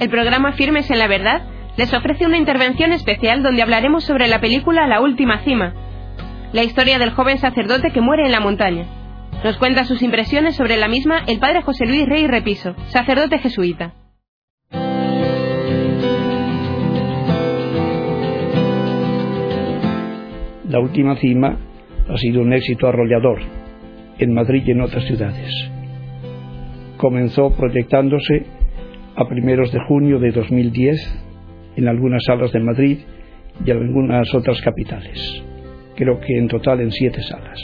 el programa Firmes en la Verdad les ofrece una intervención especial donde hablaremos sobre la película La Última Cima, la historia del joven sacerdote que muere en la montaña. Nos cuenta sus impresiones sobre la misma el padre José Luis Rey Repiso, sacerdote jesuita. La última cima ha sido un éxito arrollador en Madrid y en otras ciudades. Comenzó proyectándose a primeros de junio de 2010 en algunas salas de Madrid y en algunas otras capitales. Creo que en total en siete salas.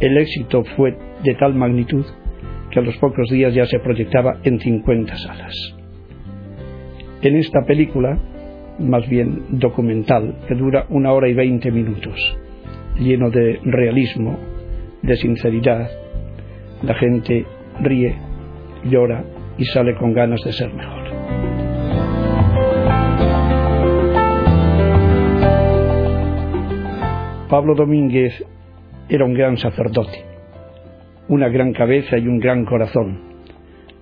El éxito fue de tal magnitud que a los pocos días ya se proyectaba en 50 salas. En esta película más bien documental, que dura una hora y veinte minutos, lleno de realismo, de sinceridad. La gente ríe, llora y sale con ganas de ser mejor. Pablo Domínguez era un gran sacerdote, una gran cabeza y un gran corazón,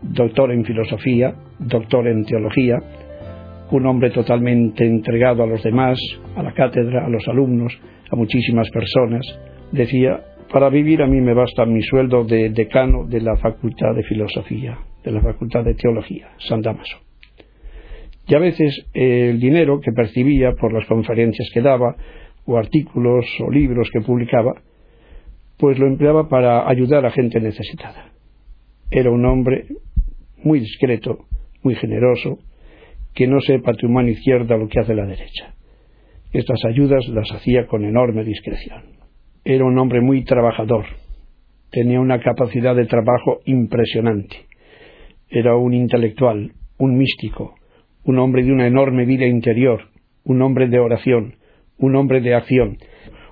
doctor en filosofía, doctor en teología, un hombre totalmente entregado a los demás, a la cátedra, a los alumnos, a muchísimas personas. Decía, para vivir a mí me basta mi sueldo de decano de la Facultad de Filosofía, de la Facultad de Teología, San Damaso. Y a veces el dinero que percibía por las conferencias que daba, o artículos o libros que publicaba, pues lo empleaba para ayudar a gente necesitada. Era un hombre muy discreto, muy generoso, que no sepa tu mano izquierda lo que hace la derecha. Estas ayudas las hacía con enorme discreción. Era un hombre muy trabajador, tenía una capacidad de trabajo impresionante. Era un intelectual, un místico, un hombre de una enorme vida interior, un hombre de oración, un hombre de acción,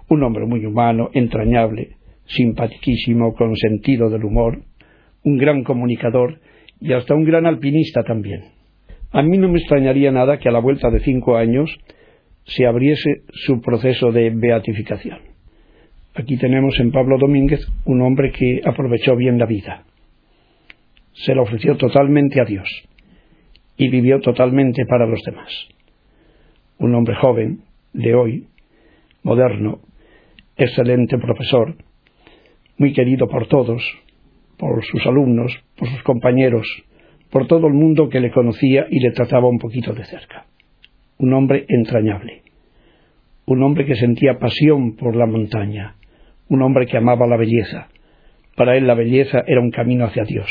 un hombre muy humano, entrañable, simpaticísimo, con sentido del humor, un gran comunicador y hasta un gran alpinista también. A mí no me extrañaría nada que a la vuelta de cinco años se abriese su proceso de beatificación. Aquí tenemos en Pablo Domínguez un hombre que aprovechó bien la vida. Se la ofreció totalmente a Dios y vivió totalmente para los demás. Un hombre joven, de hoy, moderno, excelente profesor, muy querido por todos, por sus alumnos, por sus compañeros, por todo el mundo que le conocía y le trataba un poquito de cerca. Un hombre entrañable, un hombre que sentía pasión por la montaña, un hombre que amaba la belleza. Para él la belleza era un camino hacia Dios,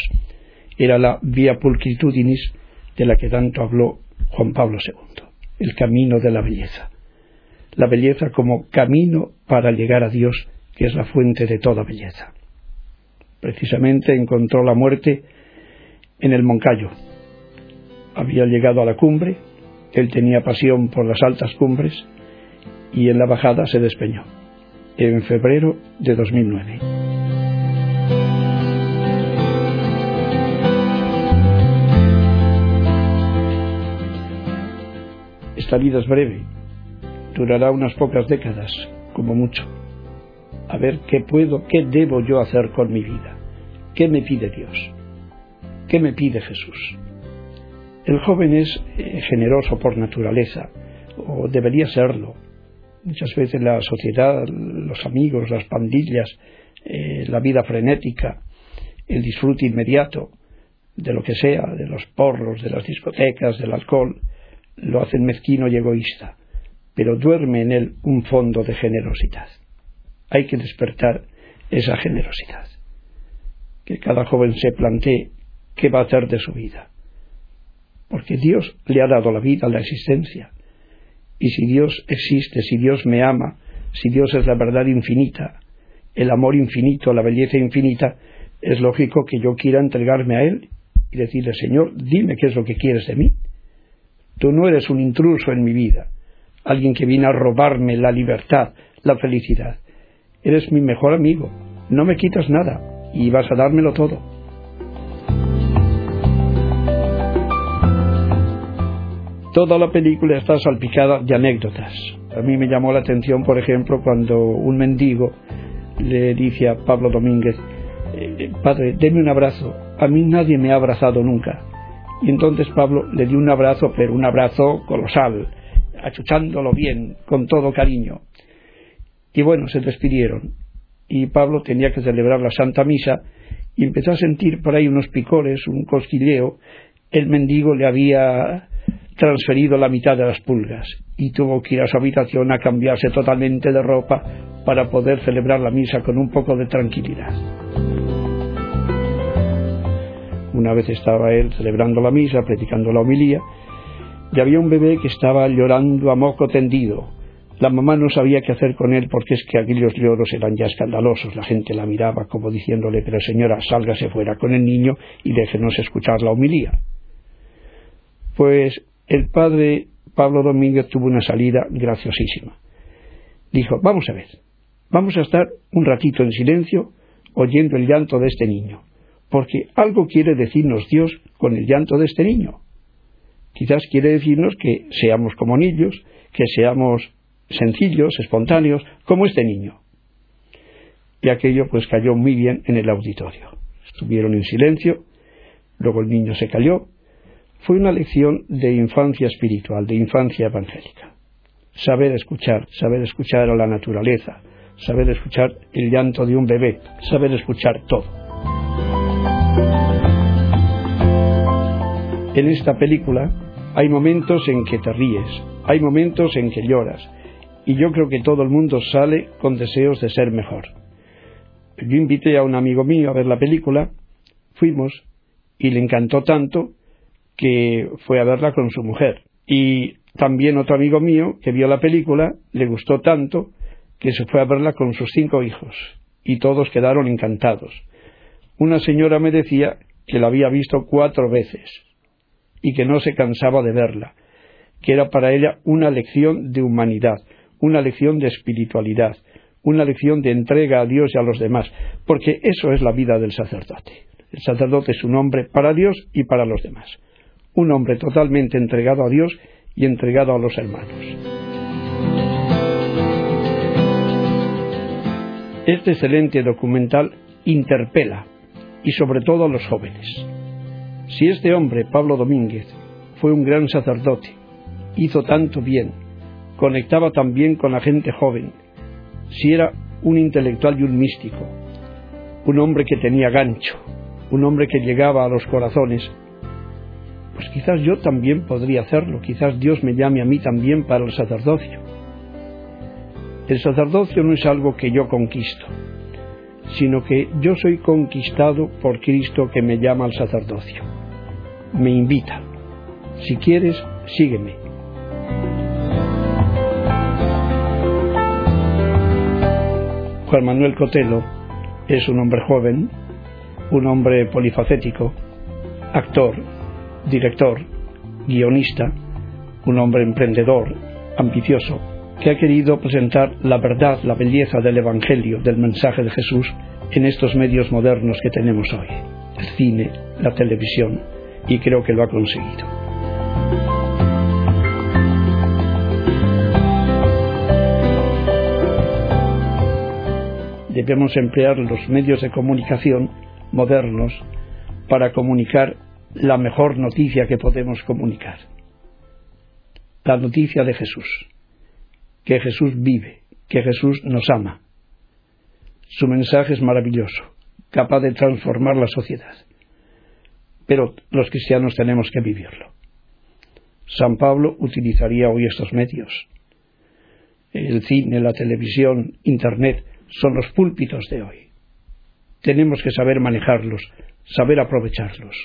era la via pulcritudinis de la que tanto habló Juan Pablo II, el camino de la belleza. La belleza como camino para llegar a Dios, que es la fuente de toda belleza. Precisamente encontró la muerte en el Moncayo. Había llegado a la cumbre, él tenía pasión por las altas cumbres y en la bajada se despeñó, en febrero de 2009. Esta vida es breve, durará unas pocas décadas, como mucho. A ver qué puedo, qué debo yo hacer con mi vida, qué me pide Dios. ¿Qué me pide Jesús? El joven es eh, generoso por naturaleza, o debería serlo. Muchas veces la sociedad, los amigos, las pandillas, eh, la vida frenética, el disfrute inmediato de lo que sea, de los porros, de las discotecas, del alcohol, lo hacen mezquino y egoísta, pero duerme en él un fondo de generosidad. Hay que despertar esa generosidad. Que cada joven se plantee qué va a hacer de su vida. Porque Dios le ha dado la vida, la existencia. Y si Dios existe, si Dios me ama, si Dios es la verdad infinita, el amor infinito, la belleza infinita, es lógico que yo quiera entregarme a Él y decirle, Señor, dime qué es lo que quieres de mí. Tú no eres un intruso en mi vida, alguien que viene a robarme la libertad, la felicidad. Eres mi mejor amigo, no me quitas nada y vas a dármelo todo. Toda la película está salpicada de anécdotas. A mí me llamó la atención, por ejemplo, cuando un mendigo le dice a Pablo Domínguez, eh, Padre, deme un abrazo. A mí nadie me ha abrazado nunca. Y entonces Pablo le dio un abrazo, pero un abrazo colosal, achuchándolo bien, con todo cariño. Y bueno, se despidieron. Y Pablo tenía que celebrar la Santa Misa y empezó a sentir por ahí unos picores, un cosquilleo. El mendigo le había transferido la mitad de las pulgas y tuvo que ir a su habitación a cambiarse totalmente de ropa para poder celebrar la misa con un poco de tranquilidad. Una vez estaba él celebrando la misa, predicando la homilía, y había un bebé que estaba llorando a moco tendido. La mamá no sabía qué hacer con él porque es que aquellos lloros eran ya escandalosos. La gente la miraba como diciéndole, pero señora, sálgase fuera con el niño y déjenos escuchar la homilía. Pues el padre Pablo Domínguez tuvo una salida graciosísima. Dijo, vamos a ver, vamos a estar un ratito en silencio oyendo el llanto de este niño, porque algo quiere decirnos Dios con el llanto de este niño. Quizás quiere decirnos que seamos como niños, que seamos sencillos, espontáneos, como este niño. Y aquello pues cayó muy bien en el auditorio. Estuvieron en silencio, luego el niño se cayó. Fue una lección de infancia espiritual, de infancia evangélica. Saber escuchar, saber escuchar a la naturaleza, saber escuchar el llanto de un bebé, saber escuchar todo. En esta película hay momentos en que te ríes, hay momentos en que lloras, y yo creo que todo el mundo sale con deseos de ser mejor. Yo invité a un amigo mío a ver la película, fuimos, y le encantó tanto que fue a verla con su mujer. Y también otro amigo mío que vio la película le gustó tanto que se fue a verla con sus cinco hijos, y todos quedaron encantados. Una señora me decía que la había visto cuatro veces y que no se cansaba de verla, que era para ella una lección de humanidad, una lección de espiritualidad, una lección de entrega a Dios y a los demás, porque eso es la vida del sacerdote. El sacerdote es un hombre para Dios y para los demás, un hombre totalmente entregado a Dios y entregado a los hermanos. Este excelente documental interpela y sobre todo a los jóvenes. Si este hombre, Pablo Domínguez, fue un gran sacerdote, hizo tanto bien, conectaba también con la gente joven, si era un intelectual y un místico, un hombre que tenía gancho, un hombre que llegaba a los corazones, pues quizás yo también podría hacerlo, quizás Dios me llame a mí también para el sacerdocio. El sacerdocio no es algo que yo conquisto, sino que yo soy conquistado por Cristo que me llama al sacerdocio me invita. Si quieres, sígueme. Juan Manuel Cotelo es un hombre joven, un hombre polifacético, actor, director, guionista, un hombre emprendedor, ambicioso, que ha querido presentar la verdad, la belleza del Evangelio, del mensaje de Jesús en estos medios modernos que tenemos hoy, el cine, la televisión, y creo que lo ha conseguido. Debemos emplear los medios de comunicación modernos para comunicar la mejor noticia que podemos comunicar. La noticia de Jesús. Que Jesús vive, que Jesús nos ama. Su mensaje es maravilloso, capaz de transformar la sociedad pero los cristianos tenemos que vivirlo. San Pablo utilizaría hoy estos medios. El cine, la televisión, Internet son los púlpitos de hoy. Tenemos que saber manejarlos, saber aprovecharlos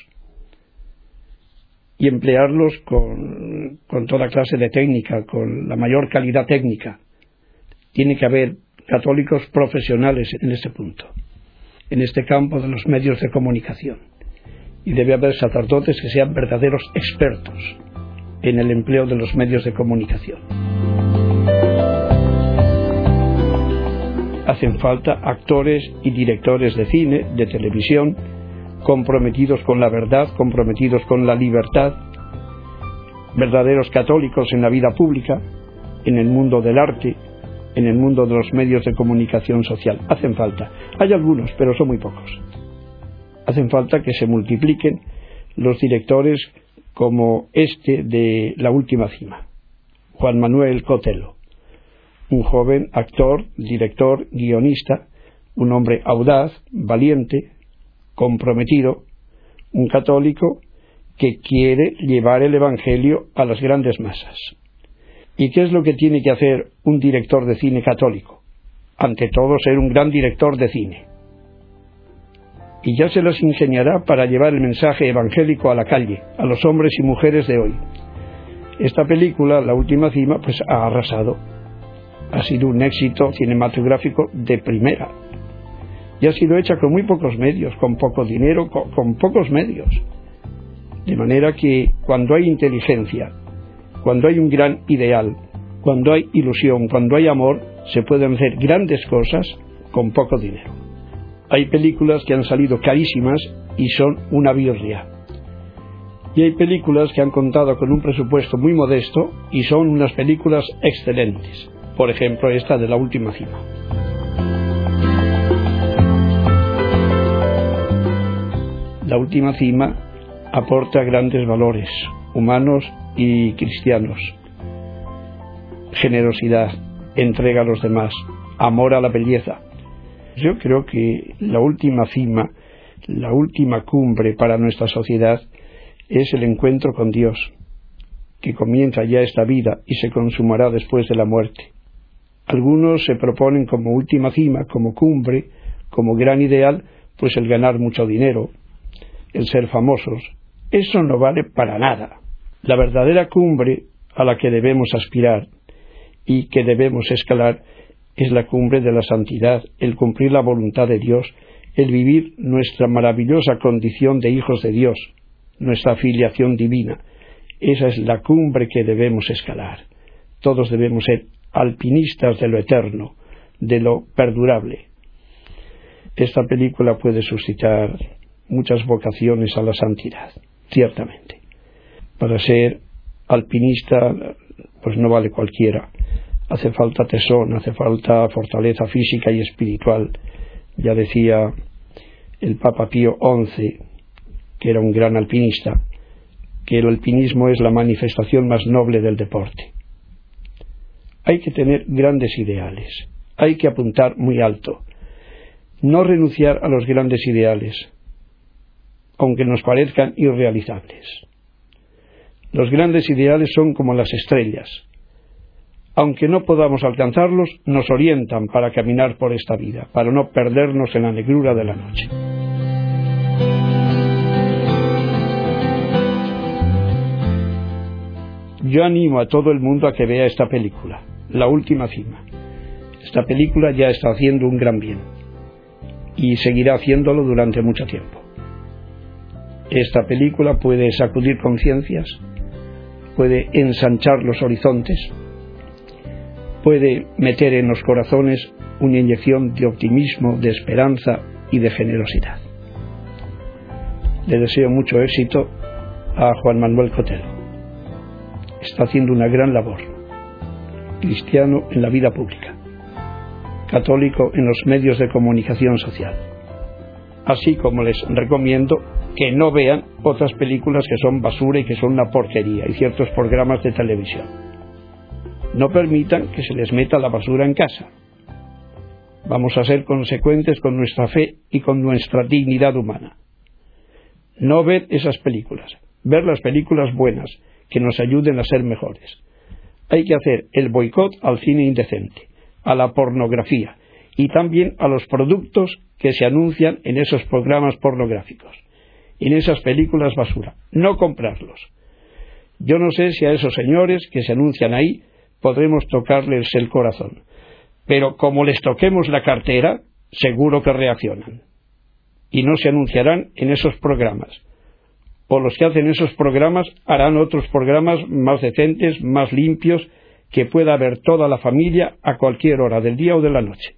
y emplearlos con, toda clase de técnica, con la mayor calidad técnica. Tiene que haber católicos profesionales en este punto, en este campo de los medios de comunicación y debe haber sacerdotes que sean verdaderos expertos en el empleo de los medios de comunicación. Hacen falta actores y directores de cine, de televisión, comprometidos con la verdad, comprometidos con la libertad, verdaderos católicos en la vida pública, en el mundo del arte, en el mundo de los medios de comunicación social. Hacen falta. Hay algunos, pero son muy pocos hacen falta que se multipliquen los directores como este de La Última Cima, Juan Manuel Cotelo, un joven actor, director, guionista, un hombre audaz, valiente, comprometido, un católico que quiere llevar el Evangelio a las grandes masas. ¿Y qué es lo que tiene que hacer un director de cine católico? Ante todo, ser un gran director de cine. Y ya se las ingeniará para llevar el mensaje evangélico a la calle, a los hombres y mujeres de hoy. Esta película, La Última Cima, pues ha arrasado. Ha sido un éxito cinematográfico de primera. Y ha sido hecha con muy pocos medios, con poco dinero, con, con pocos medios. De manera que cuando hay inteligencia, cuando hay un gran ideal, cuando hay ilusión, cuando hay amor, se pueden hacer grandes cosas con poco dinero. Hay películas que han salido carísimas y son una birria. Y hay películas que han contado con un presupuesto muy modesto y son unas películas excelentes. Por ejemplo, esta de la última cima. La última cima aporta grandes valores humanos y cristianos. Generosidad, entrega a los demás, amor a la belleza. Yo creo que la última cima, la última cumbre para nuestra sociedad es el encuentro con Dios, que comienza ya esta vida y se consumará después de la muerte. Algunos se proponen como última cima, como cumbre, como gran ideal, pues el ganar mucho dinero, el ser famosos. Eso no vale para nada. La verdadera cumbre a la que debemos aspirar y que debemos escalar es la cumbre de la santidad, el cumplir la voluntad de Dios, el vivir nuestra maravillosa condición de hijos de Dios, nuestra filiación divina. Esa es la cumbre que debemos escalar. Todos debemos ser alpinistas de lo eterno, de lo perdurable. Esta película puede suscitar muchas vocaciones a la santidad, ciertamente para ser alpinista pues no vale cualquiera. Hace falta tesón, hace falta fortaleza física y espiritual. Ya decía el Papa Pío XI, que era un gran alpinista, que el alpinismo es la manifestación más noble del deporte. Hay que tener grandes ideales, hay que apuntar muy alto, no renunciar a los grandes ideales, aunque nos parezcan irrealizables. Los grandes ideales son como las estrellas. Aunque no podamos alcanzarlos, nos orientan para caminar por esta vida, para no perdernos en la negrura de la noche. Yo animo a todo el mundo a que vea esta película, La Última Cima. Esta película ya está haciendo un gran bien y seguirá haciéndolo durante mucho tiempo. Esta película puede sacudir conciencias, puede ensanchar los horizontes, puede meter en los corazones una inyección de optimismo, de esperanza y de generosidad. Le deseo mucho éxito a Juan Manuel Cotelo. Está haciendo una gran labor. Cristiano en la vida pública, católico en los medios de comunicación social. Así como les recomiendo que no vean otras películas que son basura y que son una porquería y ciertos programas de televisión. No permitan que se les meta la basura en casa. Vamos a ser consecuentes con nuestra fe y con nuestra dignidad humana. No ver esas películas, ver las películas buenas que nos ayuden a ser mejores. Hay que hacer el boicot al cine indecente, a la pornografía y también a los productos que se anuncian en esos programas pornográficos en esas películas basura, no comprarlos. Yo no sé si a esos señores que se anuncian ahí podremos tocarles el corazón, pero como les toquemos la cartera, seguro que reaccionan. Y no se anunciarán en esos programas. O los que hacen esos programas harán otros programas más decentes, más limpios, que pueda ver toda la familia a cualquier hora del día o de la noche.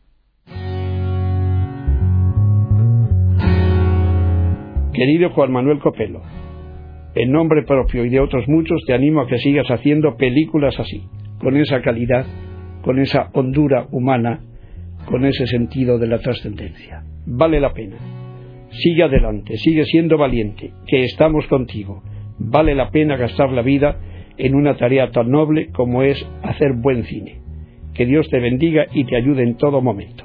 Querido Juan Manuel Copelo, en nombre propio y de otros muchos te animo a que sigas haciendo películas así, con esa calidad, con esa hondura humana, con ese sentido de la trascendencia. Vale la pena. Sigue adelante, sigue siendo valiente, que estamos contigo. Vale la pena gastar la vida en una tarea tan noble como es hacer buen cine. Que Dios te bendiga y te ayude en todo momento.